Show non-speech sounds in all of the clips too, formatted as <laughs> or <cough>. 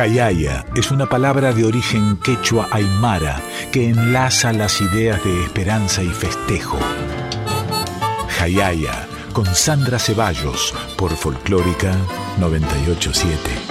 Jayaya es una palabra de origen quechua aymara que enlaza las ideas de esperanza y festejo. Jayaya con Sandra Ceballos por Folclórica 987.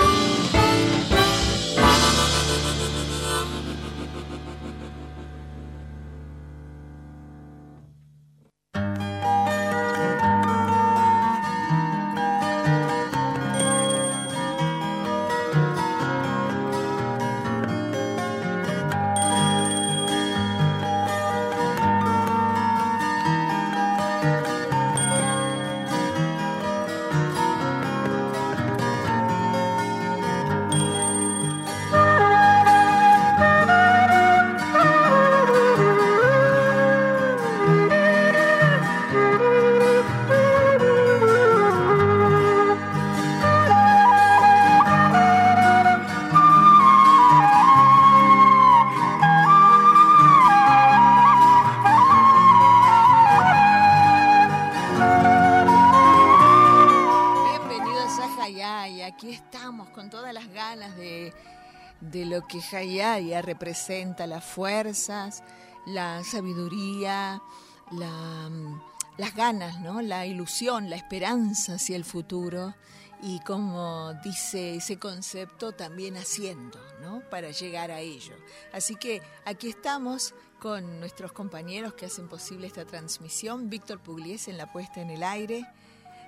Representa las fuerzas, la sabiduría, las ganas, ¿no? la ilusión, la esperanza hacia el futuro y como dice ese concepto, también haciendo ¿no? para llegar a ello. Así que aquí estamos con nuestros compañeros que hacen posible esta transmisión, Víctor Pugliese en la puesta en el aire,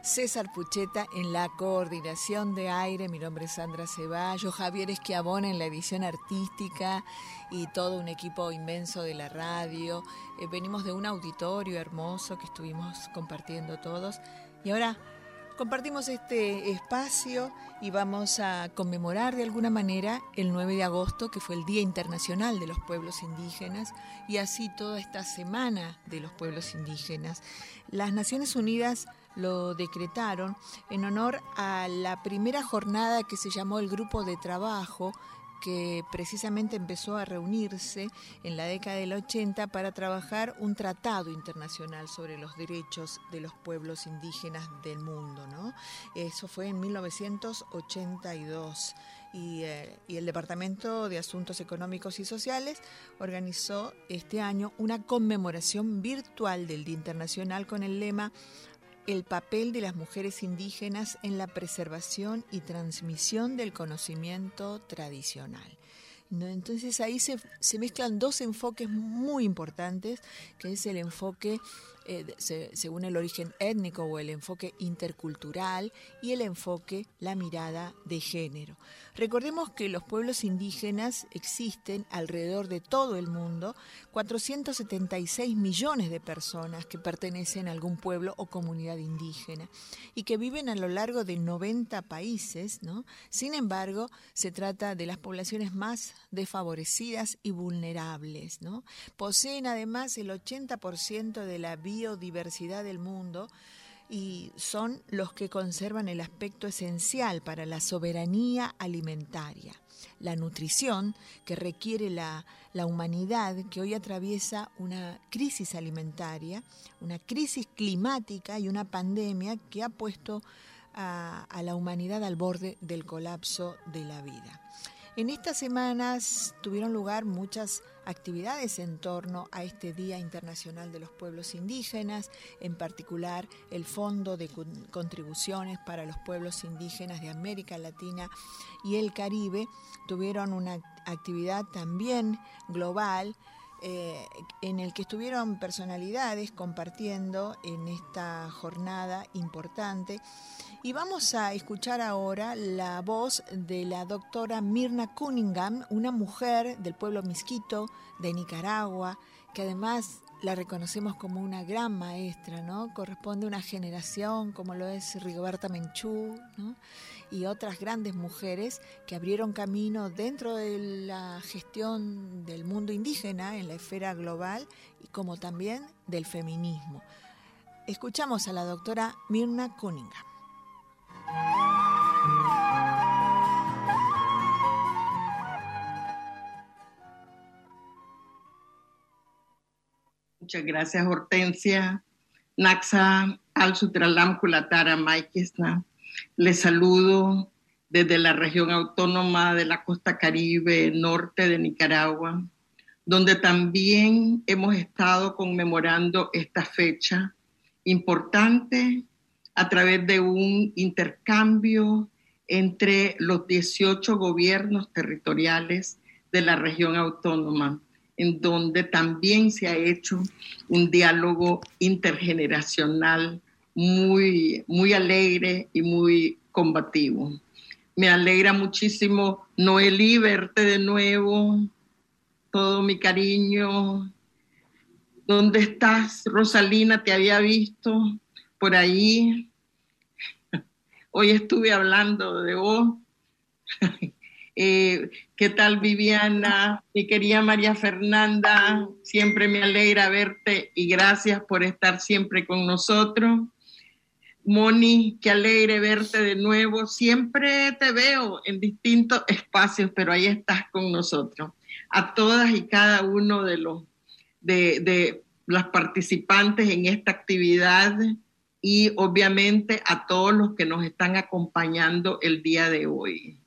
César Pucheta en la coordinación de aire, mi nombre es Sandra Ceballos, Javier Esquiabón en la edición artística y todo un equipo inmenso de la radio. Eh, venimos de un auditorio hermoso que estuvimos compartiendo todos y ahora compartimos este espacio y vamos a conmemorar de alguna manera el 9 de agosto, que fue el Día Internacional de los Pueblos Indígenas, y así toda esta semana de los pueblos indígenas. Las Naciones Unidas lo decretaron en honor a la primera jornada que se llamó el Grupo de Trabajo que precisamente empezó a reunirse en la década del 80 para trabajar un tratado internacional sobre los derechos de los pueblos indígenas del mundo. ¿no? Eso fue en 1982. Y, eh, y, el Departamento de Asuntos Económicos y Sociales organizó este año una conmemoración virtual del Día Internacional con el lema el papel de las mujeres indígenas en la preservación y transmisión del conocimiento tradicional. Entonces ahí se, mezclan dos enfoques muy importantes, que es el enfoque eh, según el origen étnico o el enfoque intercultural y el enfoque, la mirada de género. Recordemos que los pueblos indígenas existen alrededor de todo el mundo, 476 millones de personas que pertenecen a algún pueblo o comunidad indígena y que viven a lo largo de 90 países. ¿no? Sin embargo, se trata de las poblaciones más desfavorecidas y vulnerables. ¿no? Poseen además el 80% de la biodiversidad del mundo y son los que conservan el aspecto esencial para la soberanía alimentaria, la nutrición que requiere la, humanidad que hoy atraviesa una crisis alimentaria, una crisis climática y una pandemia que ha puesto a la humanidad al borde del colapso de la vida. En estas semanas tuvieron lugar muchas actividades en torno a este Día Internacional de los Pueblos Indígenas, en particular el Fondo de Contribuciones para los Pueblos Indígenas de América Latina y el Caribe tuvieron una actividad también global eh, en el que estuvieron personalidades compartiendo en esta jornada importante y vamos a escuchar ahora la voz de la doctora Mirna Cunningham, una mujer del pueblo misquito de Nicaragua, que además la reconocemos como una gran maestra, ¿no? Corresponde a una generación como lo es Rigoberta Menchú, y otras grandes mujeres que abrieron camino dentro de la gestión del mundo indígena en la esfera global y como también del feminismo. Escuchamos a la doctora Mirna Cunningham. Muchas gracias, Hortensia. Naxa al Sutralam Kulatara Maikisna. Les saludo desde la región autónoma de la costa caribe norte de Nicaragua, donde también hemos estado conmemorando esta fecha importante a través de un intercambio entre los 18 gobiernos territoriales de la región autónoma, en donde también se ha hecho un diálogo intergeneracional muy, muy alegre y muy combativo. Me alegra muchísimo, Noelí, verte de nuevo, todo mi cariño. ¿Dónde estás, Rosalina? Te había visto por ahí. Hoy estuve hablando de vos. <laughs> Eh, ¿Qué tal, Viviana? Mi querida María Fernanda, siempre me alegra verte y gracias por estar siempre con nosotros. Moni, qué alegre verte de nuevo. Siempre te veo en distintos espacios, pero ahí estás con nosotros. A todas y cada uno de los de, de las participantes en esta actividad y obviamente a todos los que nos están acompañando el día de hoy.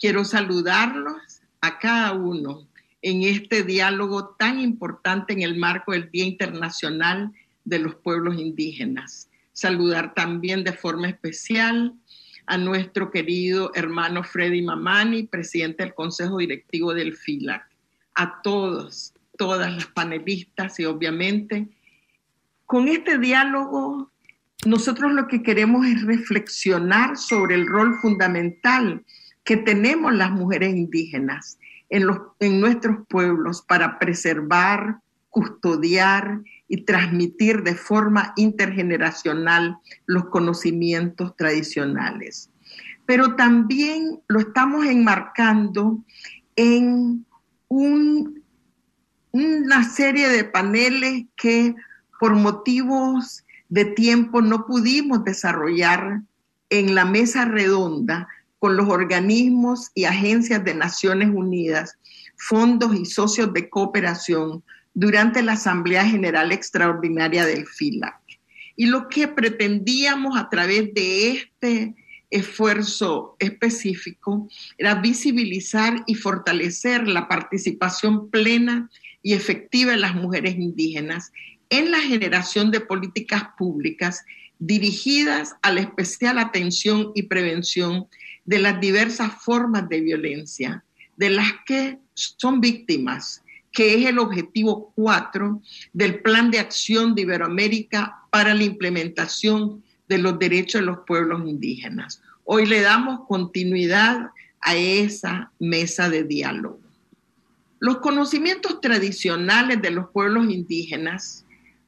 Quiero saludarlos a cada uno en este diálogo tan importante en el marco del Día Internacional de los Pueblos Indígenas saludar también de forma especial a nuestro querido hermano Freddy Mamani, presidente del Consejo Directivo del FILAC, a todos, todas las panelistas y obviamente con este diálogo nosotros lo que queremos es reflexionar sobre el rol fundamental que tenemos las mujeres indígenas en, los, en nuestros pueblos para preservar, custodiar y transmitir de forma intergeneracional los conocimientos tradicionales. Pero también lo estamos enmarcando en una serie de paneles que por motivos de tiempo no pudimos desarrollar en la mesa redonda con los organismos y agencias de Naciones Unidas, fondos y socios de cooperación durante la Asamblea General Extraordinaria del FILAC. Y lo que pretendíamos a través de este esfuerzo específico era visibilizar y fortalecer la participación plena y efectiva de las mujeres indígenas en la generación de políticas públicas dirigidas a la especial atención y prevención de las diversas formas de violencia de las que son víctimas que es el objetivo 4 del Plan de Acción de Iberoamérica para la implementación de los derechos de los pueblos indígenas. Hoy le damos continuidad a esa mesa de diálogo. Los conocimientos tradicionales de los pueblos indígenas,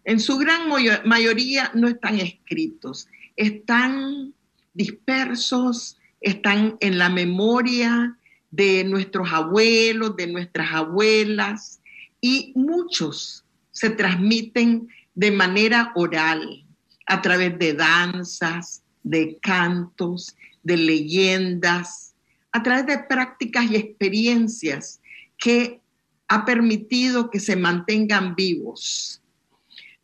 en su gran mayoría, no están escritos, están dispersos, están en la memoria de nuestros abuelos, de nuestras abuelas, y muchos se transmiten de manera oral, a través de danzas, de cantos, de leyendas, a través de prácticas y experiencias que ha permitido que se mantengan vivos.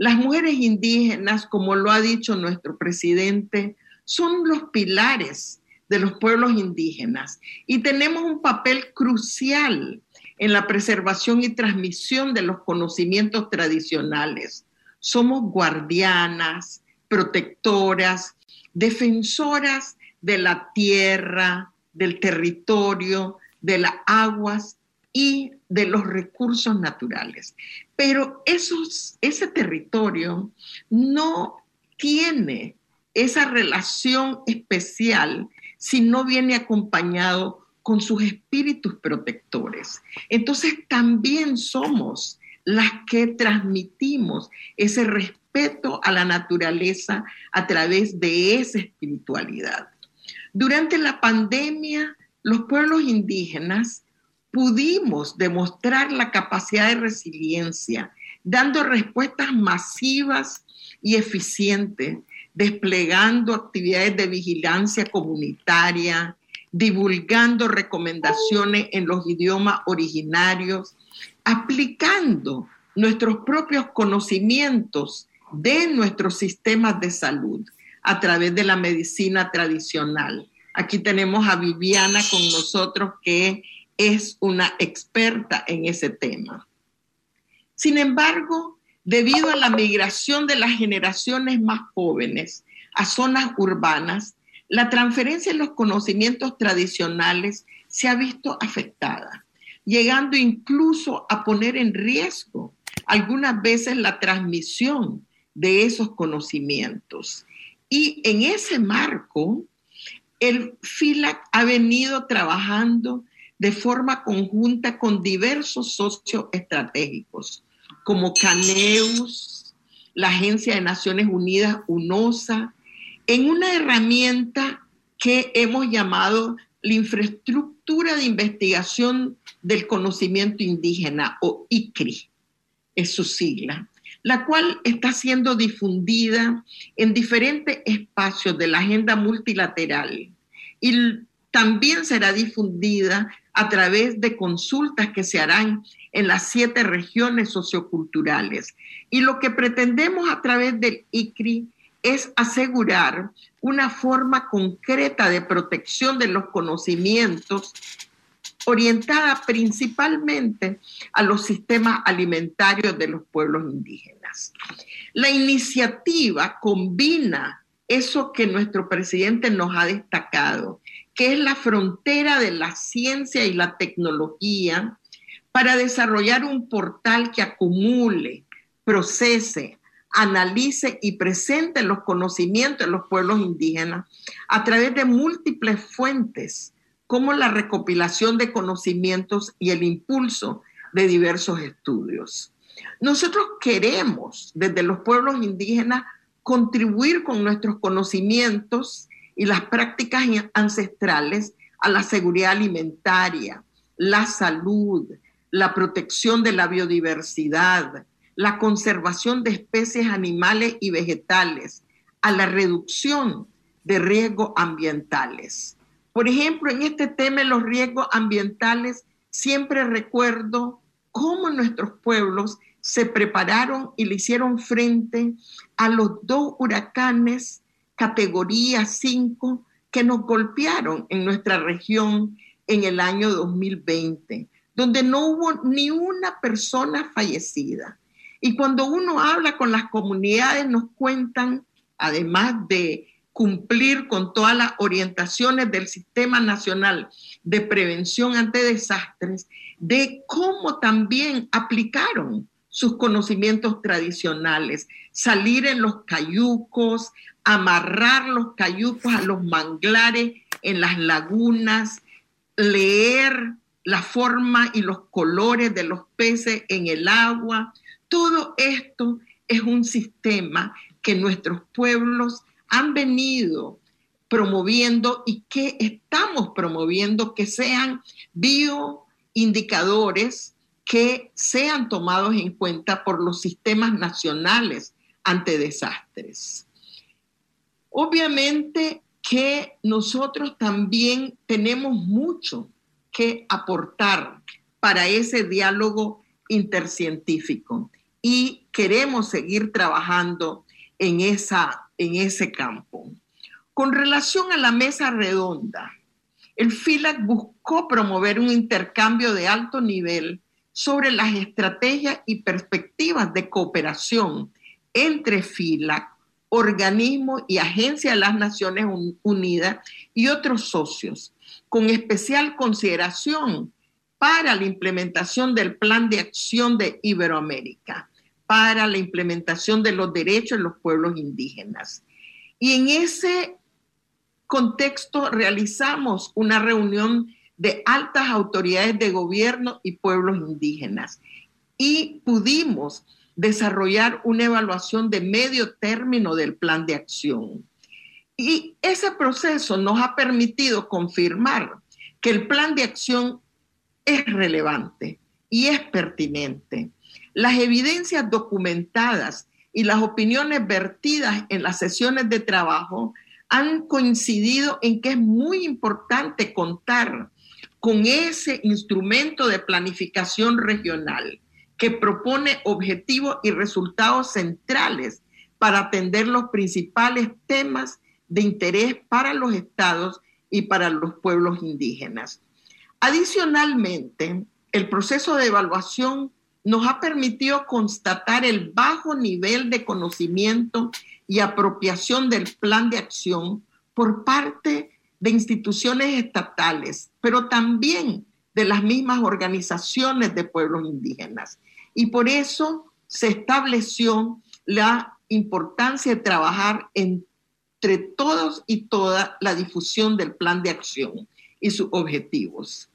Las mujeres indígenas, como lo ha dicho nuestro presidente, son los pilares de los pueblos indígenas y tenemos un papel crucial en la preservación y transmisión de los conocimientos tradicionales. Somos guardianas, protectoras, defensoras de la tierra, del territorio, de las aguas y de los recursos naturales. Pero esos, ese territorio no tiene esa relación especial si no viene acompañado con sus espíritus protectores. Entonces también somos las que transmitimos ese respeto a la naturaleza a través de esa espiritualidad. Durante la pandemia, los pueblos indígenas pudimos demostrar la capacidad de resiliencia, dando respuestas masivas y eficientes desplegando actividades de vigilancia comunitaria, divulgando recomendaciones en los idiomas originarios, aplicando nuestros propios conocimientos de nuestros sistemas de salud a través de la medicina tradicional, Aquí tenemos a Viviana con nosotros, que es una experta en ese tema. Sin embargo, debido a la migración de las generaciones más jóvenes a zonas urbanas, la transferencia de los conocimientos tradicionales se ha visto afectada, llegando incluso a poner en riesgo algunas veces la transmisión de esos conocimientos. Y en ese marco, el FILAC ha venido trabajando de forma conjunta con diversos socios estratégicos, como Caneus, la Agencia de Naciones Unidas, UNOSA, en una herramienta que hemos llamado la infraestructura de investigación del conocimiento indígena o ICRI, es su sigla, la cual está siendo difundida en diferentes espacios de la agenda multilateral y también será difundida a través de consultas que se harán en las siete regiones socioculturales. Y lo que pretendemos a través del ICRI es asegurar una forma concreta de protección de los conocimientos orientada principalmente a los sistemas alimentarios de los pueblos indígenas. La iniciativa combina eso que nuestro presidente nos ha destacado, que es la frontera de la ciencia y la tecnología, para desarrollar un portal que acumule, procese, analice y presente los conocimientos de los pueblos indígenas a través de múltiples fuentes, como la recopilación de conocimientos y el impulso de diversos estudios. Nosotros queremos, desde los pueblos indígenas, contribuir con nuestros conocimientos y las prácticas ancestrales a la seguridad alimentaria, la salud, la protección de la biodiversidad, la conservación de especies animales y vegetales, a la reducción de riesgos ambientales. Por ejemplo, en este tema de los riesgos ambientales, siempre recuerdo cómo nuestros pueblos se prepararon y le hicieron frente a los dos huracanes categoría 5 que nos golpearon en nuestra región en el año 2020, donde no hubo ni una persona fallecida. Y cuando uno habla con las comunidades, nos cuentan, además de cumplir con todas las orientaciones del Sistema Nacional de Prevención ante Desastres, de cómo también aplicaron sus conocimientos tradicionales, salir en los cayucos, amarrar los cayucos a los manglares en las lagunas, leer la forma y los colores de los peces en el agua, todo esto es un sistema que nuestros pueblos han venido promoviendo y que estamos promoviendo que sean bioindicadores que sean tomados en cuenta por los sistemas nacionales ante desastres. Obviamente que nosotros también tenemos mucho que aportar para ese diálogo intercientífico y queremos seguir trabajando en, esa, en ese campo. Con relación a la mesa redonda, el FILAC buscó promover un intercambio de alto nivel sobre las estrategias y perspectivas de cooperación entre FILAC, organismos y agencias de las Naciones Unidas y otros socios, con especial consideración para la implementación del Plan de Acción de Iberoamérica para la implementación de los derechos de los pueblos indígenas. Y en ese contexto realizamos una reunión de altas autoridades de gobierno y pueblos indígenas y pudimos desarrollar una evaluación de medio término del plan de acción. Y ese proceso nos ha permitido confirmar que el plan de acción es relevante y es pertinente las evidencias documentadas y las opiniones vertidas en las sesiones de trabajo han coincidido en que es muy importante contar con ese instrumento de planificación regional que propone objetivos y resultados centrales para atender los principales temas de interés para los estados y para los pueblos indígenas. Adicionalmente, el proceso de evaluación nos ha permitido constatar el bajo nivel de conocimiento y apropiación del plan de acción por parte de instituciones estatales, pero también de las mismas organizaciones de pueblos indígenas. Y por eso se estableció la importancia de trabajar entre todos y toda la difusión del plan de acción y sus objetivos.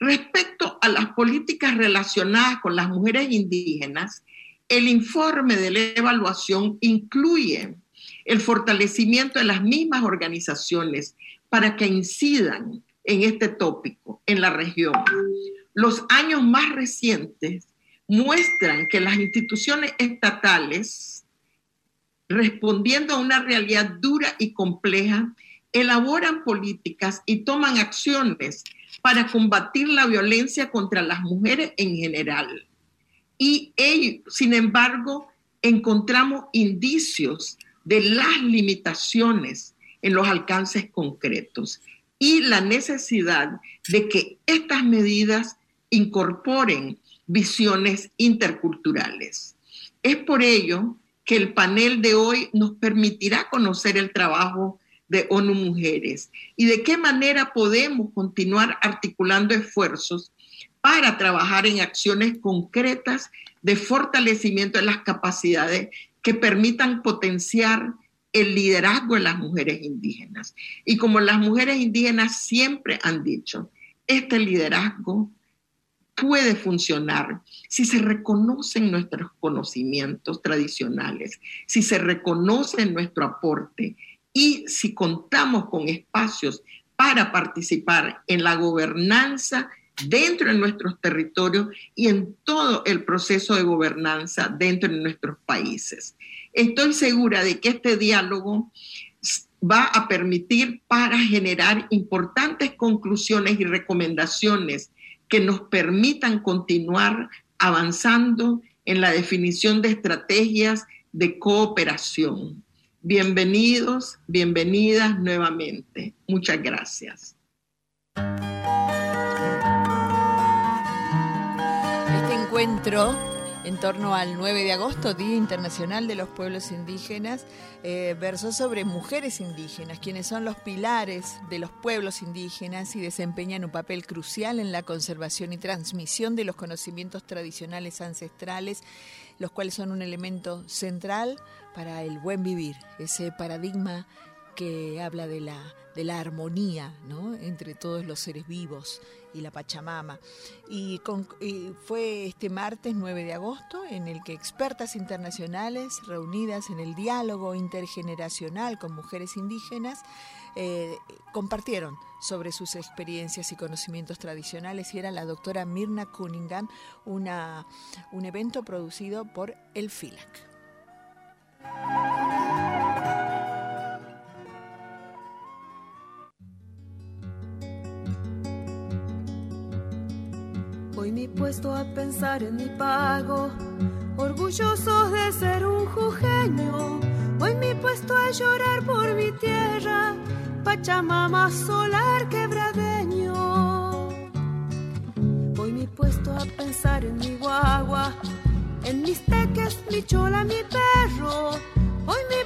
Respecto a las políticas relacionadas con las mujeres indígenas, el informe de la evaluación incluye el fortalecimiento de las mismas organizaciones para que incidan en este tópico en la región. Los años más recientes muestran que las instituciones estatales, respondiendo a una realidad dura y compleja, elaboran políticas y toman acciones para combatir la violencia contra las mujeres en general. Y sin embargo, encontramos indicios de las limitaciones en los alcances concretos y la necesidad de que estas medidas incorporen visiones interculturales. Es por ello que el panel de hoy nos permitirá conocer el trabajo de ONU Mujeres y de qué manera podemos continuar articulando esfuerzos para trabajar en acciones concretas de fortalecimiento de las capacidades que permitan potenciar el liderazgo de las mujeres indígenas. Y como las mujeres indígenas siempre han dicho, este liderazgo puede funcionar si se reconocen nuestros conocimientos tradicionales, si se reconoce nuestro aporte y si contamos con espacios para participar en la gobernanza dentro de nuestros territorios y en todo el proceso de gobernanza dentro de nuestros países. Estoy segura de que este diálogo va a permitir para generar importantes conclusiones y recomendaciones que nos permitan continuar avanzando en la definición de estrategias de cooperación. Bienvenidos, bienvenidas nuevamente. Muchas gracias. Este encuentro en torno al 9 de agosto, Día Internacional de los Pueblos Indígenas, eh, versó sobre mujeres indígenas, quienes son los pilares de los pueblos indígenas y desempeñan un papel crucial en la conservación y transmisión de los conocimientos tradicionales ancestrales, los cuales son un elemento central para el buen vivir, ese paradigma que habla de la, de la armonía ¿no? entre todos los seres vivos y la Pachamama. Y, fue este martes 9 de agosto en el que expertas internacionales reunidas en el diálogo intergeneracional con mujeres indígenas eh, compartieron sobre sus experiencias y conocimientos tradicionales y era la doctora Mirna Cunningham, un evento producido por el FILAC. Hoy me he puesto a pensar en mi pago, orgulloso de ser un jujeño. Hoy me he puesto a llorar por mi tierra, Pachamama solar quebradeño. Hoy me he puesto a pensar en mi guagua, en mis teques, mi chola, mi perro. Hoy me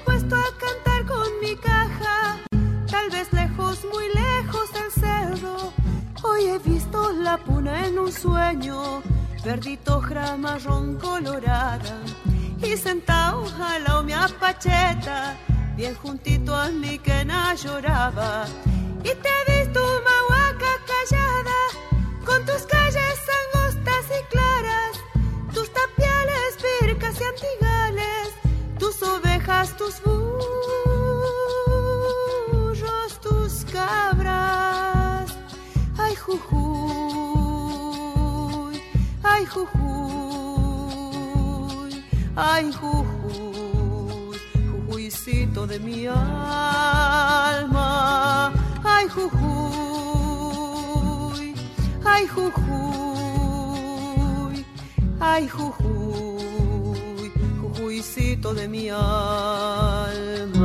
la puna en un sueño, verdito marrón colorada, y sentado al lado mi apacheta, bien juntito a mí que na lloraba. Y te he visto mahuaca callada, con tus ay jujuy, jujuycito de mi alma, ay jujuy, ay jujuy, ay jujuy, jujuycito de mi alma.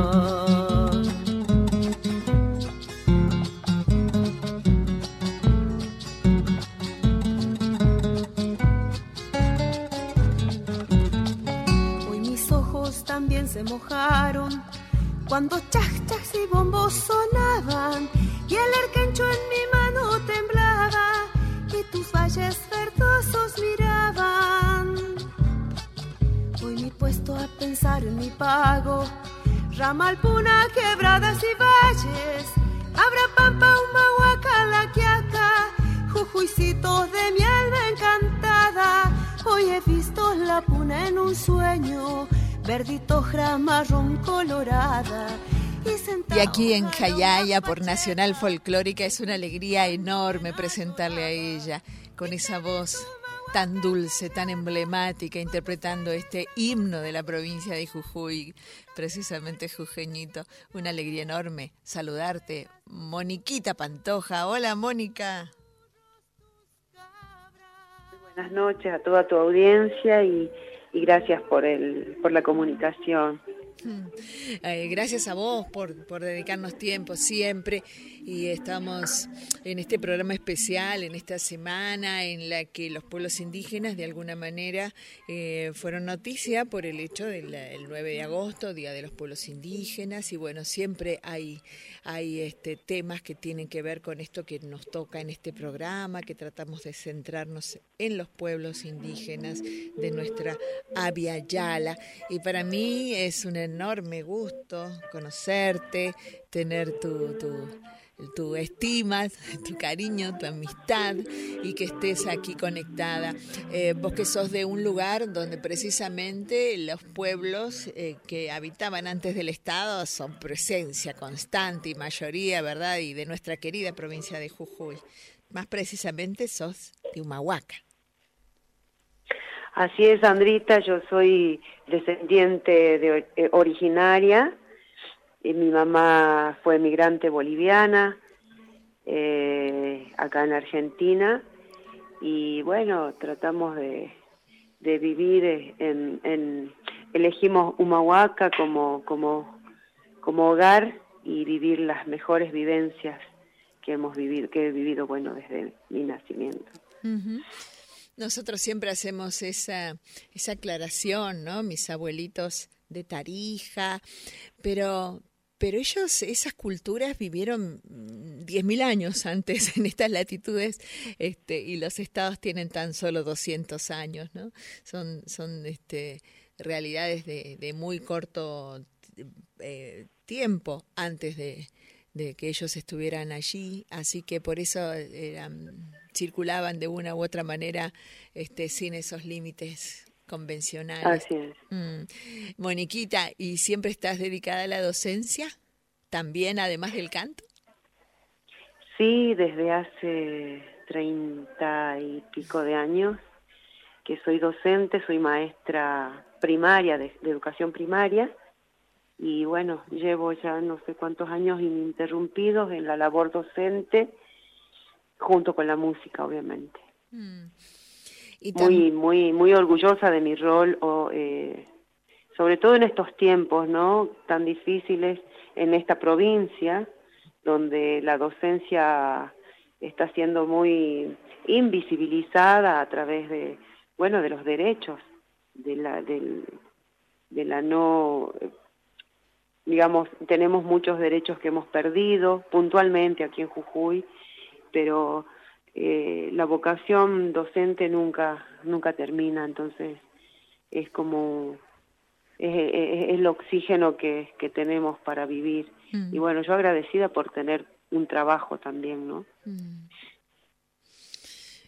Cuando chas, chas y bombos sonaban y el arcancho en mi mano temblaba y tus valles verdosos miraban. Hoy me he puesto a pensar en mi pago, ramal, puna, quebradas y valles, abra pampa, humahuaca, la quiaca, jujuicitos de mi encantada. Hoy he visto la puna en un sueño verdito marrón colorada. Y aquí en Jayaya, por Nacional Folclórica, es una alegría enorme presentarle a ella con esa voz tan dulce, tan emblemática, interpretando este himno de la provincia de Jujuy, precisamente jujeñito. Una alegría enorme saludarte, Moniquita Pantoja. Hola, Mónica. Buenas noches a toda tu audiencia y y gracias por, el, por la comunicación. <laughs> Eh, gracias a vos por, por, dedicarnos tiempo siempre. Y estamos en este programa especial, en esta semana en la que los pueblos indígenas de alguna manera eh, fueron noticia por el hecho del 9 de agosto, Día de los Pueblos Indígenas. Y bueno, siempre hay, hay este, temas que tienen que ver con esto que nos toca en este programa, que tratamos de centrarnos en los pueblos indígenas de nuestra Avia Yala y para mí es una enorme gusto conocerte, tener tu, tu, estima, tu cariño, tu amistad y que estés aquí conectada. Eh, vos que sos de un lugar donde precisamente los pueblos eh, que habitaban antes del Estado son presencia constante y mayoría, ¿verdad? Y de nuestra querida provincia de Jujuy. Más precisamente sos de Humahuaca. Así es, Andrita, yo soy descendiente de, eh, originaria. Y mi mamá fue migrante boliviana eh, acá en Argentina. Y bueno, tratamos de, vivir en, elegimos Humahuaca como, como, como hogar y vivir las mejores vivencias que hemos vivido, que he vivido, bueno, desde mi nacimiento. Nosotros siempre hacemos esa, esa aclaración, ¿no? Mis abuelitos de Tarija, pero, pero ellos, esas culturas vivieron 10.000 años antes <laughs> en estas latitudes este, y los estados tienen tan solo 200 años, ¿no? Son, son este, realidades de, de muy corto eh, tiempo antes de, de que ellos estuvieran allí, así que por eso eran circulaban de una u otra manera este, sin esos límites convencionales. Así es. Mm. Moniquita, ¿y siempre estás dedicada a la docencia? ¿También además del canto? Sí, desde hace treinta y pico de años que soy docente, soy maestra primaria, de, de, educación primaria, y bueno, llevo ya no sé cuántos años ininterrumpidos en la labor docente junto con la música, obviamente. Mm. muy, muy, muy orgullosa de mi rol, o, eh, sobre todo en estos tiempos, ¿no? Tan difíciles en esta provincia, donde la docencia está siendo muy invisibilizada a través de, bueno, de los derechos, de la, del, de la no, digamos, tenemos muchos derechos que hemos perdido puntualmente aquí en Jujuy, pero eh, la vocación docente nunca, nunca termina, entonces es como es, el oxígeno que, que, tenemos para vivir. Mm. Y bueno, yo agradecida por tener un trabajo también, ¿no? Mm.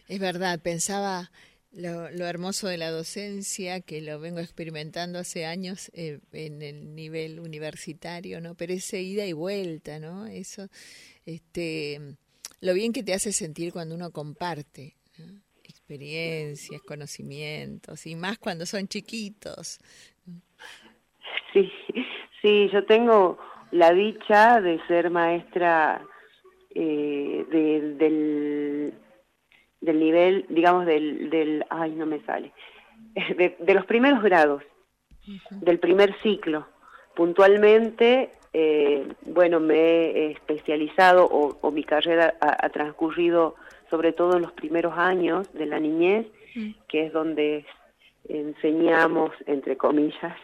Es verdad, pensaba lo, lo, hermoso de la docencia, que lo vengo experimentando hace años eh, en el nivel universitario, ¿no? Pero esa ida y vuelta, ¿no? Eso, este lo bien que te hace sentir cuando uno comparte experiencias, conocimientos, y más cuando son chiquitos. Sí, sí, yo tengo la dicha de ser maestra eh, del, del nivel, digamos, del, del, ay, no me sale, <laughs> de, los primeros grados, del primer ciclo. Puntualmente eh, bueno, me he especializado o, mi carrera ha, transcurrido sobre todo en los primeros años de la niñez, mm. que es donde enseñamos, entre comillas,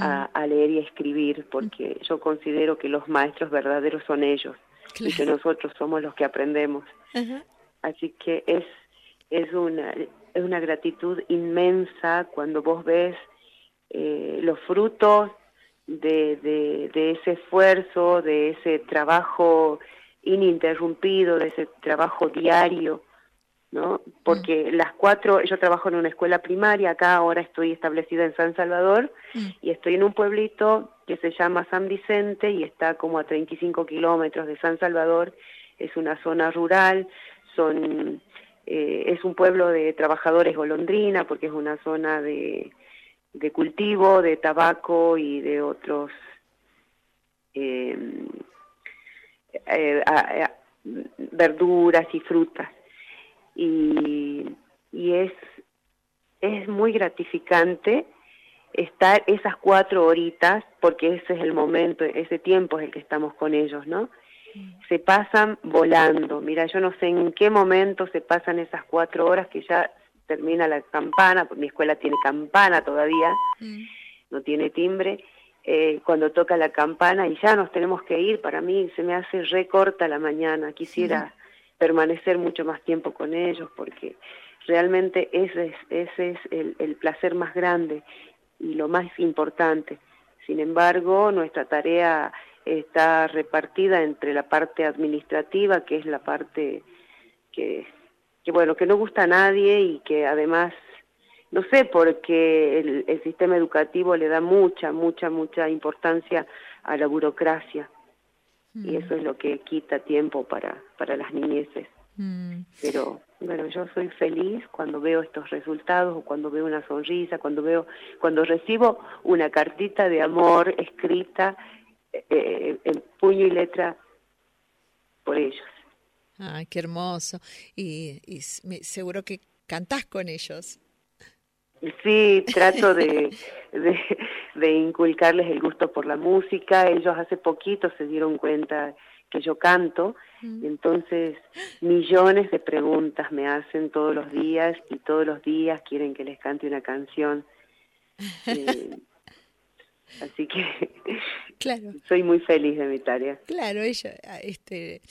a, leer y escribir, porque yo considero que los maestros verdaderos son ellos y que nosotros somos los que aprendemos. Así que es, es, una, es una gratitud inmensa cuando vos ves eh, los frutos de, de, de ese esfuerzo, de ese trabajo ininterrumpido, de ese trabajo diario ¿no? Porque mm. las cuatro, yo trabajo en una escuela primaria, acá ahora estoy establecida en San Salvador mm. y estoy en un pueblito que se llama San Vicente y está como a 35 kilómetros de San Salvador, es una zona rural, son, eh, es un pueblo de trabajadores golondrina porque es una zona de, de cultivo, de tabaco y de otros... Eh, eh, verduras y frutas y, y es, es muy gratificante estar esas cuatro horitas, porque ese es el momento, ese tiempo es el que estamos con ellos, ¿no? Se pasan volando. Mira, yo no sé en qué momento se pasan esas cuatro horas que ya termina la campana, mi escuela tiene campana todavía, mm. no tiene timbre. Eh, cuando toca la campana y ya nos tenemos que ir, para mí se me hace recorta la mañana. Quisiera permanecer mucho más tiempo con ellos, porque realmente ese es, ese es el, el placer más grande y lo más importante. Sin embargo, nuestra tarea está repartida entre la parte administrativa, que es la parte que, que bueno, que no gusta a nadie y que además, no sé, porque el, el sistema educativo le da mucha, mucha, mucha importancia a la burocracia y mm. eso es lo que quita tiempo para, para las niñeces. Mm. Pero bueno, yo soy feliz cuando veo estos resultados o cuando veo una sonrisa, cuando veo, cuando recibo una cartita de amor escrita eh, en puño y letra por ellos. Ay, qué hermoso. Y, y seguro que cantás con ellos. Sí, trato de, de, inculcarles el gusto por la música. Ellos hace poquito se dieron cuenta que yo canto, mm. entonces millones de preguntas me hacen todos los días y todos los días quieren que les cante una canción. <laughs> Eh, así que claro. soy muy feliz de mi tarea. Claro, ella, este,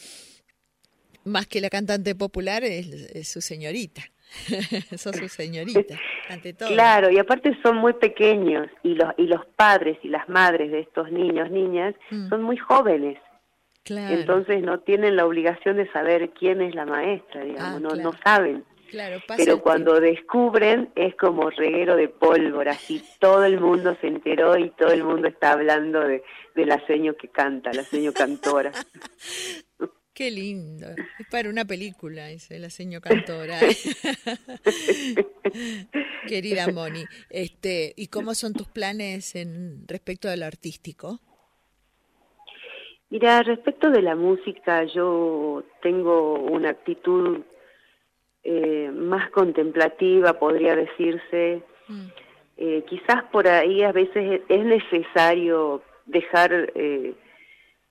más que la cantante popular, es su señorita. <laughs> Sos su señorita, ante todo. Claro, y aparte son muy pequeños y los, y los padres y las madres de estos niños, niñas, mm. son muy jóvenes. Claro. Entonces no tienen la obligación de saber quién es la maestra, digamos, ah, no, no saben. Claro, Pero cuando descubren es como reguero de pólvora, así todo el mundo se enteró y todo el mundo está hablando de, de la seño que canta, la seño cantora. <laughs> Qué lindo. Es para una película, dice la señora cantora. <laughs> Querida Moni, este, ¿y cómo son tus planes en respecto a lo artístico? Mira, respecto de la música, yo tengo una actitud eh, más contemplativa, podría decirse. Mm. Eh, quizás por ahí a veces es necesario dejar eh,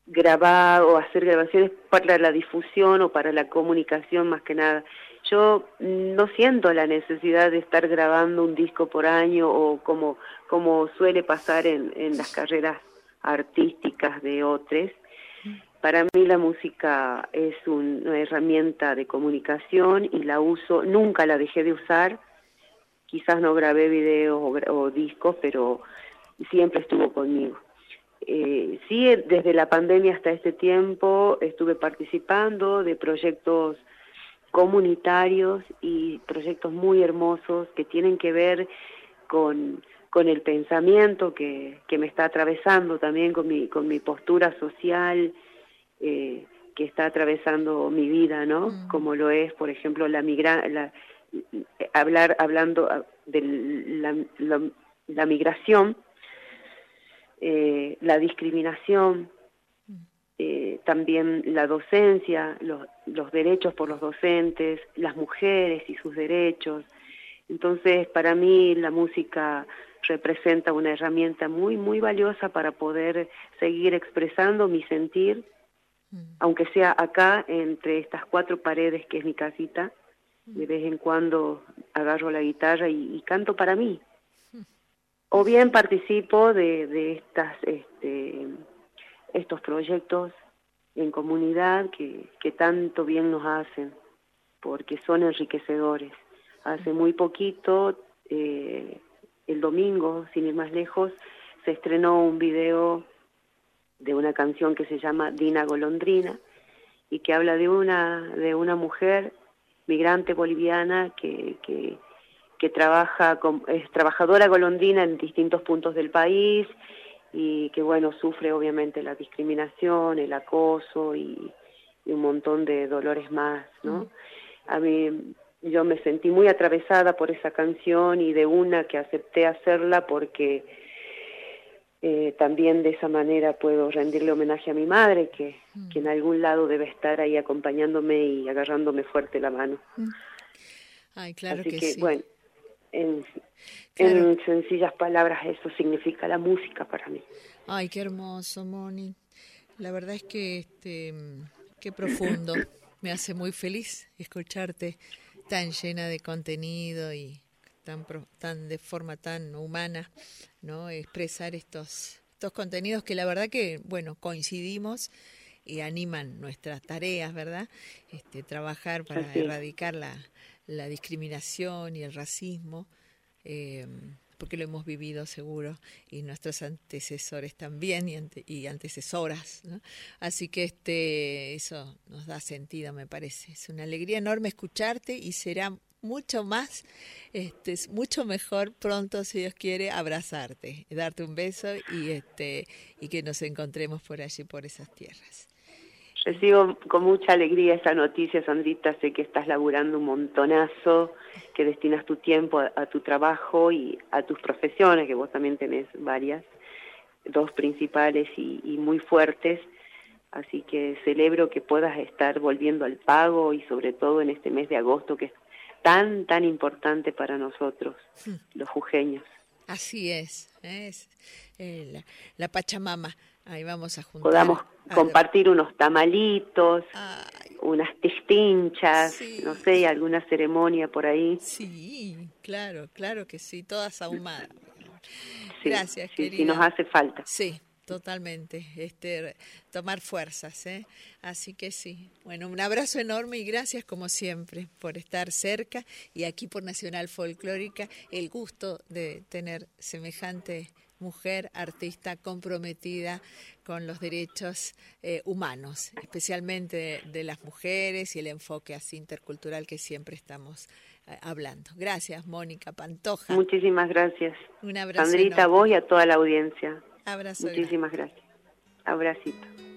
grabar o hacer grabaciones para la difusión o para la comunicación más que nada. Yo no siento la necesidad de estar grabando un disco por año o como, como suele pasar en, en las carreras artísticas de otros. Para mí la música es una herramienta de comunicación y la uso, nunca la dejé de usar. Quizás no grabé videos o, o discos, pero siempre estuvo conmigo. Eh, sí, desde la pandemia hasta este tiempo estuve participando de proyectos comunitarios y proyectos muy hermosos que tienen que ver con, con el pensamiento que, que me está atravesando también con mi, con mi postura social eh, que está atravesando mi vida, ¿no? Mm. Como lo es, por ejemplo, la migra la, hablar hablando de la, la migración eh, la discriminación, eh, también la docencia, los, los derechos por los docentes, las mujeres y sus derechos. Entonces, para mí la música representa una herramienta muy, muy valiosa para poder seguir expresando mi sentir, mm. aunque sea acá, entre estas cuatro paredes que es mi casita. De vez en cuando agarro la guitarra y, canto para mí. O bien participo de, de estas, este, estos proyectos en comunidad que, que tanto bien nos hacen, porque son enriquecedores. Hace muy poquito, eh, el domingo, sin ir más lejos, se estrenó un video de una canción que se llama Dina Golondrina y que habla de una, de una mujer migrante boliviana que, que, trabaja es trabajadora golondrina en distintos puntos del país y que bueno sufre obviamente la discriminación, el acoso y, un montón de dolores más, ¿no? A mí yo me sentí muy atravesada por esa canción y de una que acepté hacerla porque eh, también de esa manera puedo rendirle homenaje a mi madre, que, que, en algún lado debe estar ahí acompañándome y agarrándome fuerte la mano. Ay, claro Así que, bueno, en, en, sencillas palabras eso significa la música para mí. Ay, qué hermoso, Moni. La verdad es que este, qué profundo. <coughs> Me hace muy feliz escucharte tan llena de contenido y tan, tan de forma tan humana, ¿no? Expresar estos, estos contenidos que la verdad que, bueno, coincidimos y animan nuestras tareas, ¿verdad? Este, trabajar para erradicar la, la, discriminación y el racismo, eh, porque lo hemos vivido seguro, y nuestros antecesores también y, y antecesoras. ¿no? Así que este, eso nos da sentido, me parece. Es una alegría enorme escucharte y será mucho más, este, mucho mejor pronto, si Dios quiere, abrazarte, darte un beso y, este, y que nos encontremos por allí, por esas tierras. Recibo con mucha alegría esa noticia, Sandrita. Sé que estás laburando un montonazo, que destinas tu tiempo a, tu trabajo y a tus profesiones, que vos también tenés varias, dos principales y, y muy fuertes. Así que celebro que puedas estar volviendo al pago y sobre todo en este mes de agosto, que es tan, tan importante para nosotros, hmm. los jujeños. Así es, es eh, la, Pachamama. Ahí vamos a juntar. Podamos compartir unos tamalitos, unas tistinchas, no sé, alguna ceremonia por ahí. Sí, claro, claro que sí, todas ahumadas. Gracias, sí, querida. Si nos hace falta. Sí, Totalmente, este, tomar fuerzas, ¿eh? Así que sí. Bueno, un abrazo enorme y gracias como siempre por estar cerca y aquí por Nacional Folclórica el gusto de tener semejante mujer artista comprometida con los derechos eh, humanos, especialmente de, las mujeres y el enfoque así intercultural que siempre estamos eh, hablando. Gracias, Mónica Pantoja. Muchísimas gracias. Un abrazo. Sandrita, vos y a toda la audiencia. Abrazo. Muchísimas gracias. Abracito.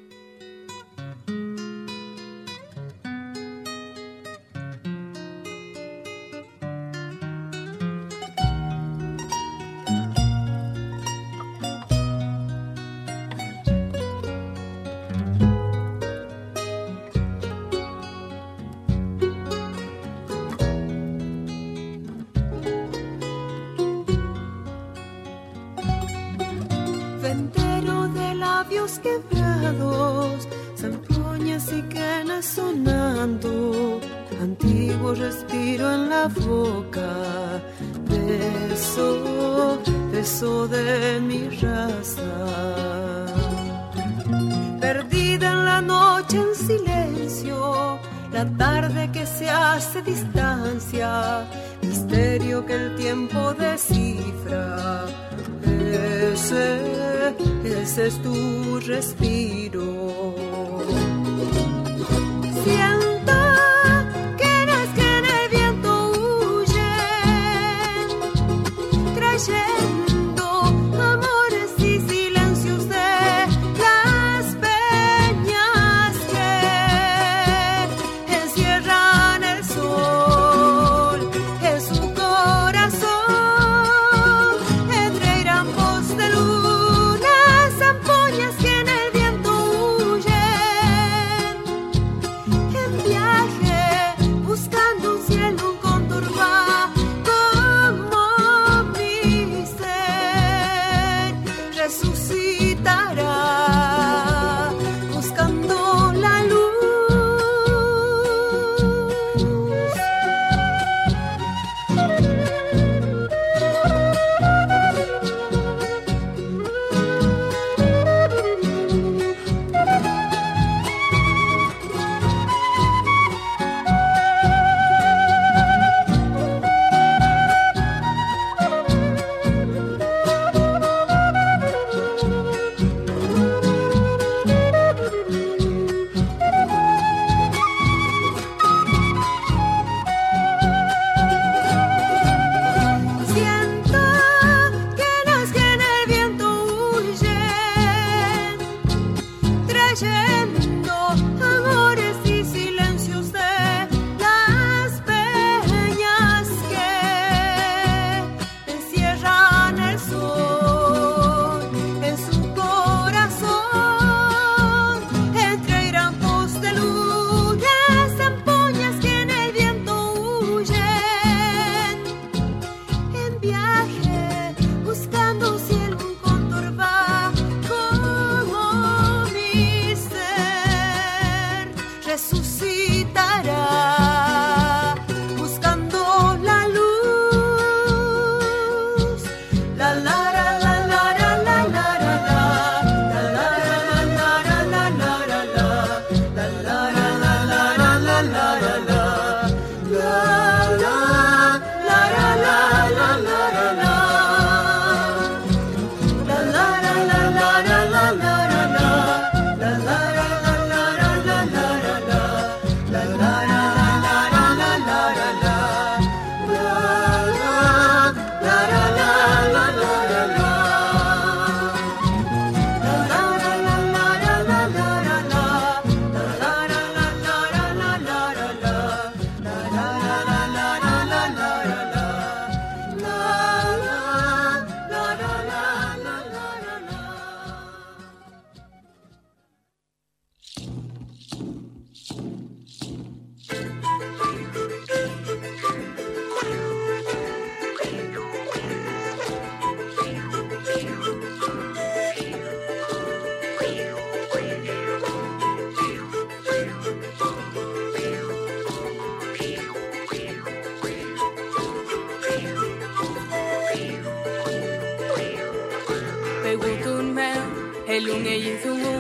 jinzungu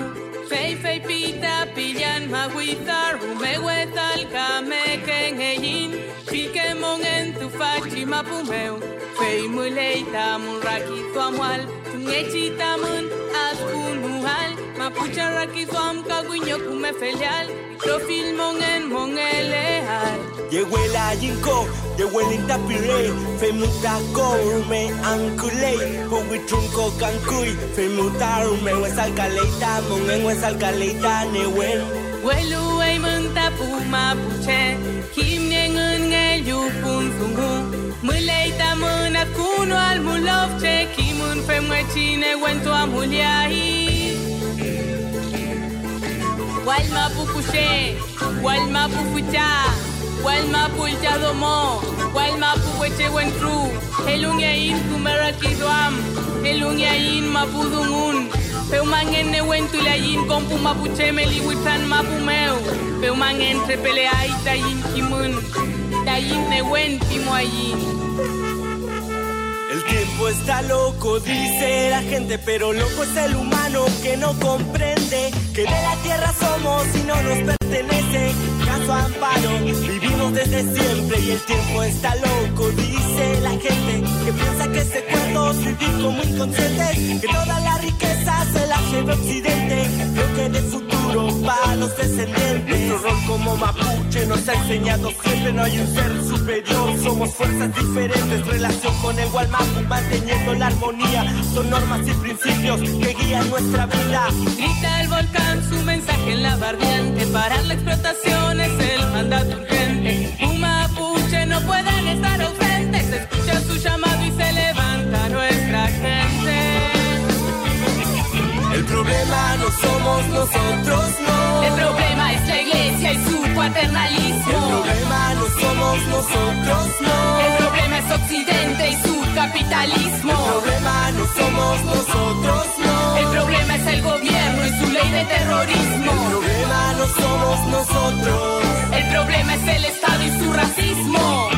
fei fei pita pillan mahuizar humehuezal kameken eyin pikemon en tu fachi mapumeu fei muleita muraki tuamual tungechi tamun aspun muhal Maputxarrak izoamka guinokume felial Profil mongen mongeleal Yehuela jinko, yehuela intapire Femuta kourume ankulei Huwi trunko kankui, femuta rume Huesalkaleita mongen, huesalkaleita newen Huelu eimun tapu mapuche Kimnengun ngeyupun Muleita mona kuno al mulovche Kimun femwechine wentu amuliahi Walma Pukuche, Walma Pukucha, Walma Pulcha Domo, Walma Pukuche Wentru, Helungain Kumarakiduam, Helungain Mapudungun, Peumangen Newentulayin Kompu Mapuche Meliwitan Mapumeu, Peumangen Trepeleaita Yin Kimun, Dayin Newen Timoayin. Tiempo está loco, dice la gente, pero loco es el humano que no comprende que de la tierra somos y no nos pertenece. Caso amparo, vivimos desde siempre y el tiempo está loco, dice la gente que piensa que se cuerdos vivir como inconscientes, que toda la riqueza se la lleva Occidente, lo que de futuro para los descendientes. Nuestro rol como mapuche nos ha enseñado siempre no hay un ser superior, somos fuerzas diferentes, relación con el Walmapu, manteniendo la armonía, son normas y principios que guían nuestra vida. Grita el volcán su mensaje en la barriente Parar la explotación es el mandato urgente nosotros, no. El problema es la iglesia y su El paternalismo problema no somos nosotros, no. El problema es Occidente y su capitalismo El problema no somos nosotros, no. El problema es el gobierno y su ley de El terrorismo problema no somos nosotros. El problema es el Estado y su racismo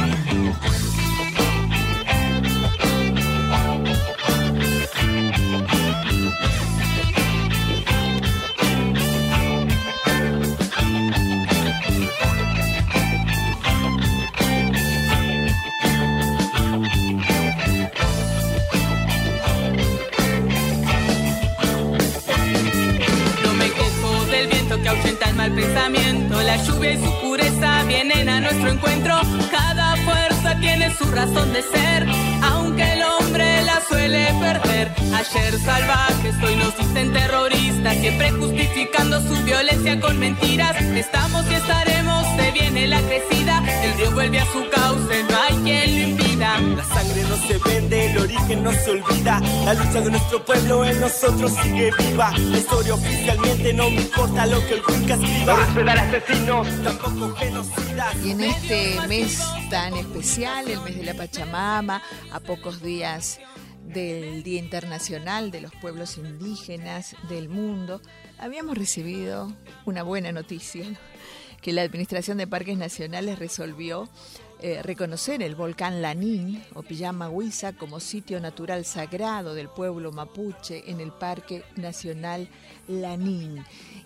mal pensamiento. La lluvia y su pureza vienen a nuestro encuentro. Cada fuerza tiene su razón de ser, aunque el hombre la suele perder. Ayer salvajes, hoy nos dicen terroristas, siempre justificando su violencia con mentiras. Estamos y estaremos, se viene la crecida. El río vuelve a su cauce, no hay quien lo impida. La sangre no se vende, el origen no se olvida. La lucha de nuestro pueblo en nosotros sigue viva. La historia oficialmente no me importa lo que el Cuenca escriba. No respetar asesinos, tampoco genocidas. Y en este mes tan especial, el mes de la Pachamama, a pocos días del Día Internacional de los Pueblos Indígenas del Mundo, habíamos recibido una buena noticia, que la Administración de Parques Nacionales resolvió eh, reconocer el volcán Lanín o Pijama Huiza como sitio natural sagrado del pueblo mapuche en el Parque Nacional Lanín.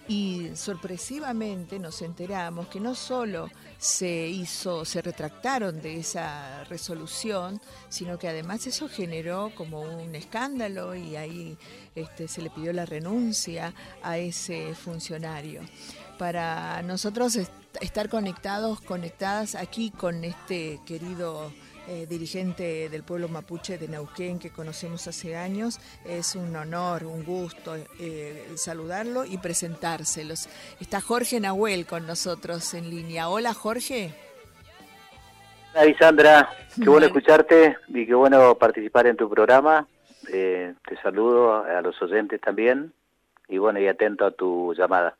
Y sorpresivamente nos enteramos que no solo se hizo, se retractaron de esa resolución, sino que además eso generó como un escándalo y ahí este, se le pidió la renuncia a ese funcionario. Para nosotros estar conectados, conectadas aquí con este querido eh, dirigente del pueblo mapuche de Neuquén que conocemos hace años. Es un honor, un gusto eh, saludarlo y presentárselos. Está Jorge Nahuel con nosotros en línea. Hola Jorge. Hola Sandra, qué bueno escucharte y qué bueno participar en tu programa. Eh, te saludo a los oyentes también y bueno, y atento a tu llamada.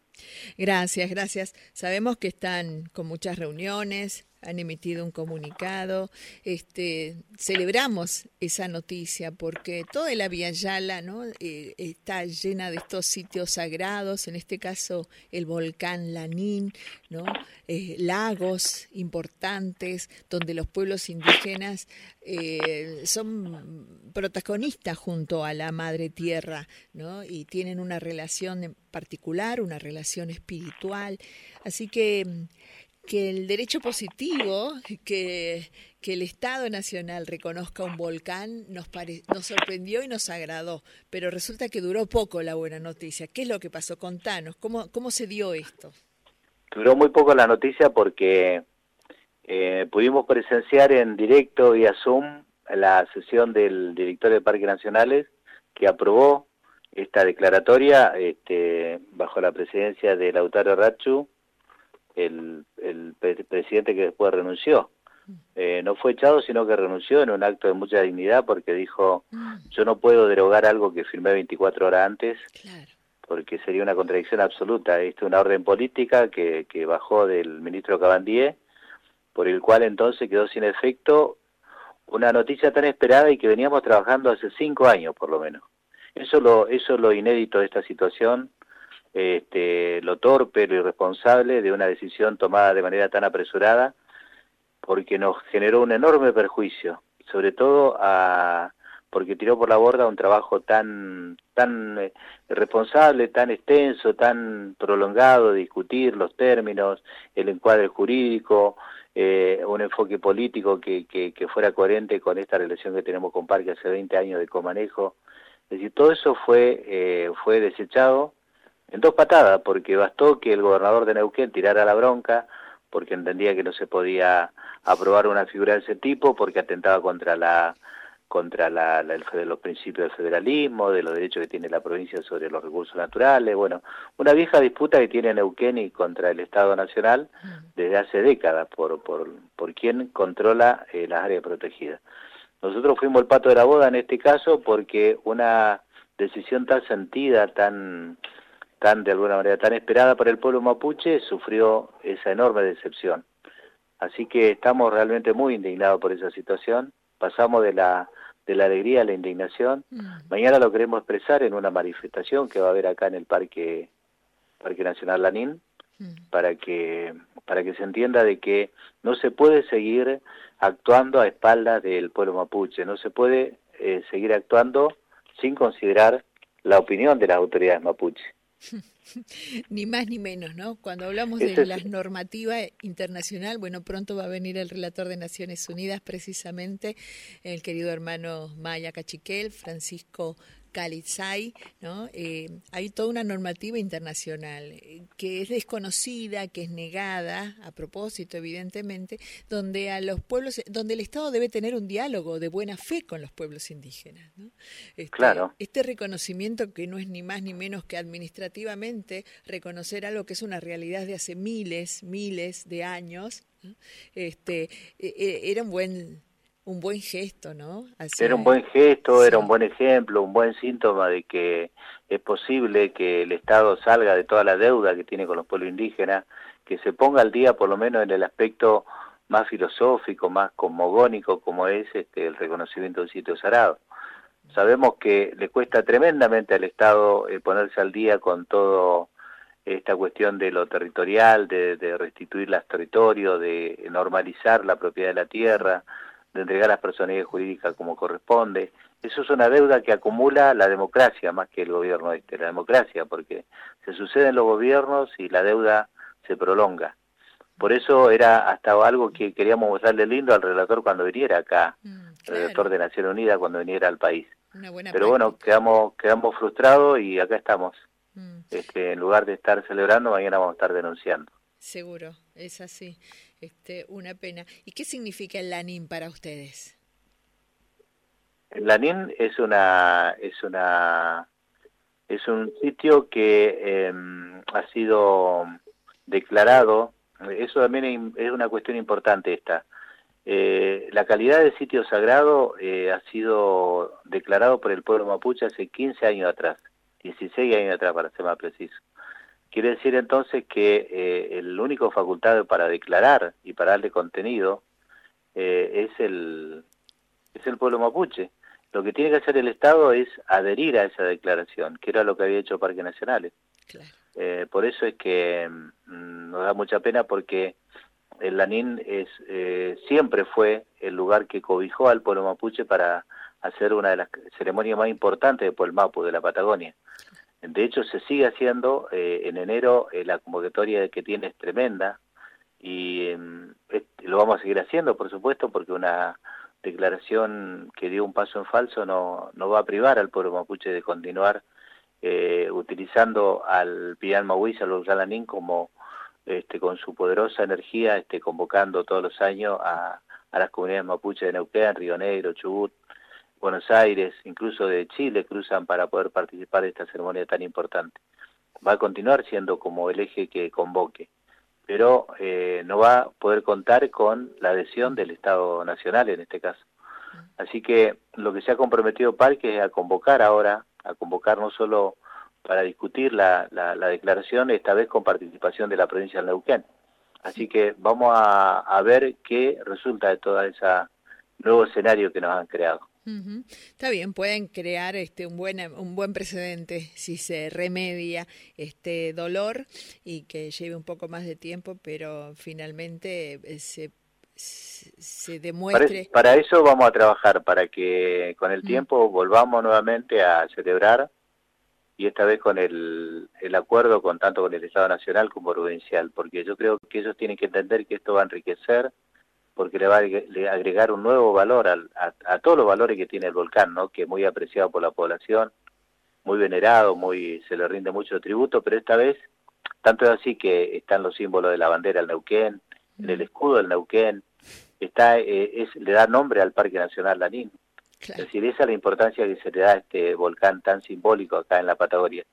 Gracias, gracias. Sabemos que están con muchas reuniones, han emitido un comunicado. Este, celebramos esa noticia porque toda la Vía Yala ¿no? Eh, está llena de estos sitios sagrados, en este caso el volcán Lanín, ¿no? Eh, lagos importantes donde los pueblos indígenas eh, son protagonistas junto a la madre tierra ¿no? y tienen una relación particular, una relación espiritual. Así que que el derecho positivo, que, que el Estado Nacional reconozca un volcán, nos, nos sorprendió y nos agradó, pero resulta que duró poco la buena noticia. ¿Qué es lo que pasó? Contanos, ¿cómo, cómo se dio esto? Duró muy poco la noticia porque eh, pudimos presenciar en directo vía Zoom la sesión del director de Parques Nacionales que aprobó esta declaratoria este, bajo la presidencia de Lautaro Rachu el, el presidente que después renunció. Eh, no fue echado, sino que renunció en un acto de mucha dignidad porque dijo, yo no puedo derogar algo que firmé 24 horas antes, porque sería una contradicción absoluta. Esto es una orden política que, que bajó del ministro Cabandier, por el cual entonces quedó sin efecto una noticia tan esperada y que veníamos trabajando hace cinco años por lo menos. Eso lo, eso es lo inédito de esta situación este, lo torpe, lo irresponsable de una decisión tomada de manera tan apresurada, porque nos generó un enorme perjuicio, sobre todo a, porque tiró por la borda un trabajo tan tan eh, responsable, tan extenso, tan prolongado, discutir los términos, el encuadre jurídico, eh, un enfoque político que, que, fuera coherente con esta relación que tenemos con Parque hace 20 años de comanejo. Es decir, todo eso fue, eh, fue desechado en dos patadas, porque bastó que el gobernador de Neuquén tirara la bronca, porque entendía que no se podía aprobar una figura de ese tipo, porque atentaba contra la contra la, los principios del federalismo, de los derechos que tiene la provincia sobre los recursos naturales, bueno, una vieja disputa que tiene Neuquén y contra el Estado Nacional desde hace décadas por, por, por quién controla eh, las áreas protegidas. Nosotros fuimos el pato de la boda en este caso porque una decisión tan sentida, tan tan de alguna manera tan esperada por el pueblo mapuche sufrió esa enorme decepción. Así que estamos realmente muy indignados por esa situación. Pasamos de la de la alegría a la indignación. Mm. Mañana lo queremos expresar en una manifestación que va a haber acá en el Parque Parque Nacional Lanín mm. para que para que se entienda de que no se puede seguir actuando a espaldas del pueblo mapuche, no se puede eh, seguir actuando sin considerar la opinión de las autoridades mapuche. <laughs> ni más ni menos, ¿no? Cuando hablamos de la normativa internacional, bueno, pronto va a venir el relator de Naciones Unidas, precisamente, el querido hermano Maya Cachiquel, Francisco Calizay, ¿no? Eh, hay toda una normativa internacional eh, que es desconocida, que es negada, a propósito, evidentemente, donde a los pueblos, donde el Estado debe tener un diálogo de buena fe con los pueblos indígenas. ¿no? Este, claro. Este reconocimiento que no es ni más ni menos que administrativamente reconocer algo que es una realidad de hace miles, miles de años, este, e, e, era un buen un buen gesto, ¿no? Era un buen gesto, era un buen ejemplo, un buen síntoma de que es posible que el Estado salga de toda la deuda que tiene con los pueblos indígenas, que se ponga al día por lo menos en el aspecto más filosófico, más cosmogónico, como es este, el reconocimiento del sitio sagrado. Sabemos que le cuesta tremendamente al Estado eh, ponerse al día con todo esta cuestión de lo territorial, de, de restituir los territorios, de normalizar la propiedad de la tierra, de entregar a las personalidades jurídicas como corresponde. Eso es una deuda que acumula la democracia más que el gobierno este, la democracia, porque se suceden los gobiernos y la deuda se prolonga. Por eso era hasta algo que queríamos mostrarle lindo al relator cuando viniera acá, el Mm, relator de Naciones Unidas cuando viniera al país. Una buena Pero bueno, quedamos, quedamos frustrados y acá estamos. Mm, Este, en lugar de estar celebrando, mañana vamos a estar denunciando. seguro, es así. Este, una pena. ¿Y qué significa el LANIN para ustedes? El Lanín es una es una es un sitio que eh, ha sido declarado. Eso también es una cuestión importante esta. Eh, la calidad de sitio sagrado eh, ha sido declarado por el pueblo mapuche hace 15 años atrás, 16 años atrás para ser más preciso. Quiere decir entonces que eh, el único facultado para declarar y para darle contenido eh, es el es el pueblo mapuche. Lo que tiene que hacer el Estado es adherir a esa declaración, que era lo que había hecho Parques Nacionales. Claro. Eh, por eso es que mm, nos da mucha pena porque el Lanín es, eh, siempre fue el lugar que cobijó al pueblo mapuche para hacer una de las ceremonias más importantes de Pueblo Mapu, de la Patagonia. De hecho, se sigue haciendo. eh, en enero eh, la convocatoria que tiene es tremenda y em, lo vamos a seguir haciendo, por supuesto, porque una declaración que dio un paso en falso no, no va a privar al pueblo mapuche de continuar eh, utilizando al Pian Mahuís, al Volcán Lanín, como este, con su poderosa energía, este, convocando todos los años a, a las comunidades mapuches de Neuquén, Río Negro, Chubut, Buenos Aires, incluso de Chile, cruzan para poder participar de esta ceremonia tan importante. Va a continuar siendo como el eje que convoque, pero eh, no va a poder contar con la adhesión del Estado Nacional en este caso. Así que lo que se ha comprometido Parque es a convocar ahora, a convocar no solo para discutir la, la, la declaración, esta vez con participación de la provincia de Neuquén. Así que vamos a, a ver qué resulta de todo ese nuevo escenario que nos han creado. Ujú. Está bien, pueden crear este un buen un buen precedente si se remedia este dolor y que lleve un poco más de tiempo, pero finalmente eh, se se Para, demuestre para eso vamos a trabajar, para que con el Mm. tiempo volvamos nuevamente a celebrar y esta vez con el, el acuerdo con tanto con el Estado Nacional como provincial, porque yo creo que ellos tienen que entender que esto va a enriquecer, porque le va a agregar un nuevo valor al- a, a todos los valores que tiene el volcán, ¿no? que es muy apreciado por la población, muy venerado, muy se le rinde mucho tributo, pero esta vez, tanto es así que están los símbolos de la bandera del Neuquén, en el escudo del Neuquén, está eh, es, le da nombre al Parque Nacional Lanín. Es decir, esa es la importancia que se le da a este volcán tan simbólico acá en la Patagonia.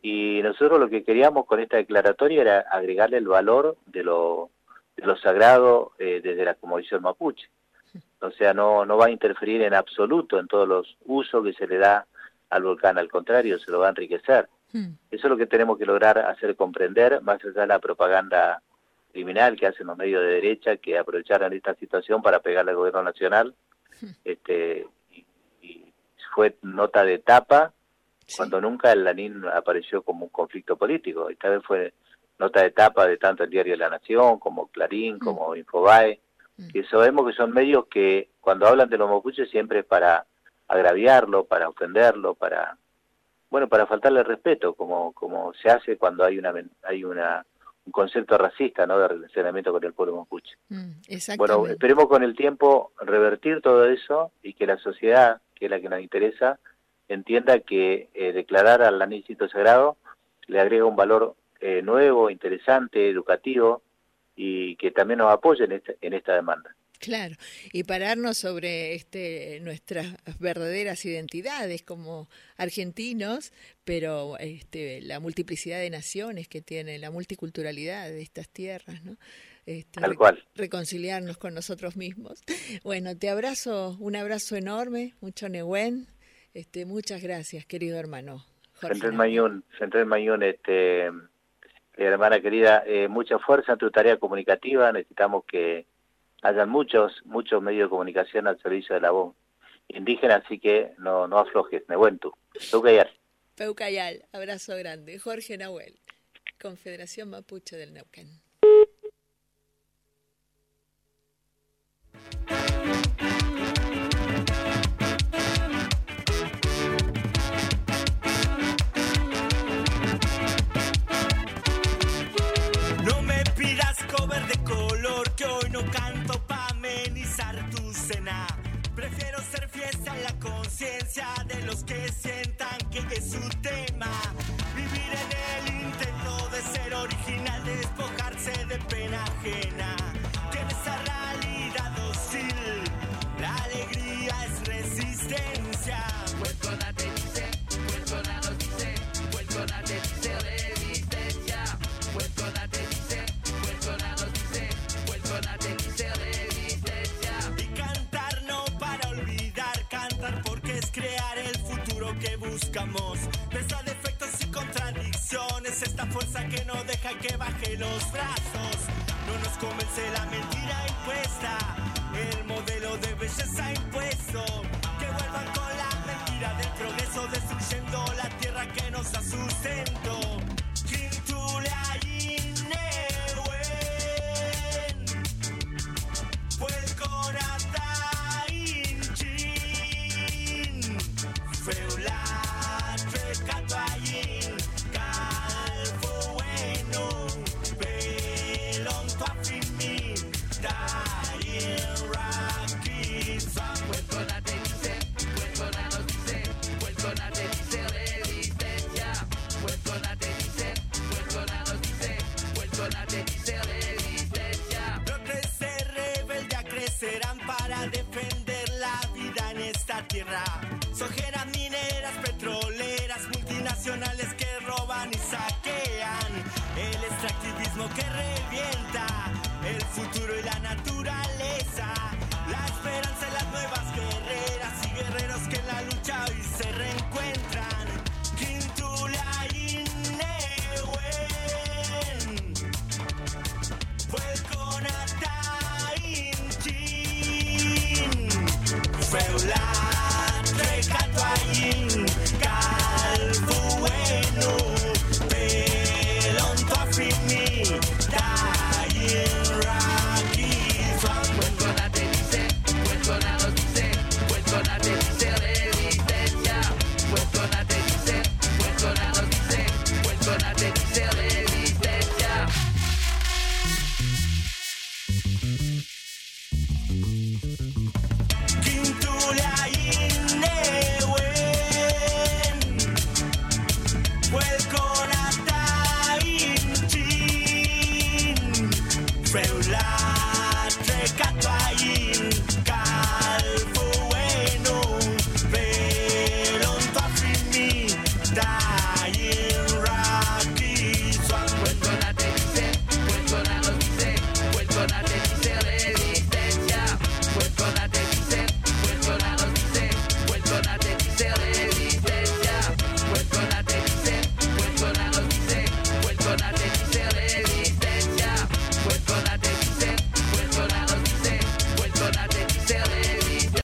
Y nosotros lo que queríamos con esta declaratoria era agregarle el valor de lo, de lo sagrado eh, desde la Comisión Mapuche. O sea, no, no va a interferir en absoluto en todos los usos que se le da al volcán, al contrario, se lo va a enriquecer. Mm, Eso es lo que tenemos que lograr hacer comprender, más allá de la propaganda criminal que hacen los medios de derecha, que aprovecharon esta situación para pegarle al gobierno nacional. Este, y, y fue nota de tapa sí. cuando nunca el Lanín apareció como un conflicto político. Esta vez fue nota de tapa de tanto el Diario de la Nación, como Clarín, como Infobae, Mm. que sabemos que son medios que cuando hablan de los mapuches siempre es para agraviarlo, para ofenderlo, para bueno, para faltarle respeto, como como se hace cuando hay una hay una un concepto racista, ¿no? de relacionamiento con el pueblo mapuche. Mm, Bueno, esperemos con el tiempo revertir todo eso y que la sociedad, que es la que nos interesa, entienda que eh, declarar al anícito sagrado le agrega un valor eh, nuevo, interesante, educativo y que también nos apoye en esta, en esta demanda. Claro, y pararnos sobre este nuestras verdaderas identidades como argentinos, pero este la multiplicidad de naciones que tiene, la multiculturalidad de estas tierras, ¿no? Este, Tal cual. reconciliarnos con nosotros mismos. <laughs> Bueno, te abrazo, un abrazo enorme, mucho Nehuen. Este, muchas gracias, querido hermano. Jorge Central. Mayún, Central Mayún, este, eh, hermana querida, eh, mucha fuerza en tu tarea comunicativa. Necesitamos que hayan muchos, muchos medios de comunicación al servicio de la voz indígena, así que no, no aflojes. Nehuentu. Peucayal. Peucayal, abrazo grande. Jorge Nahuel, Confederación Mapuche del Neuquén. ojeras mineras, petroleras, multinacionales que roban y saquean, el extractivismo que revienta el futuro y la naturaleza.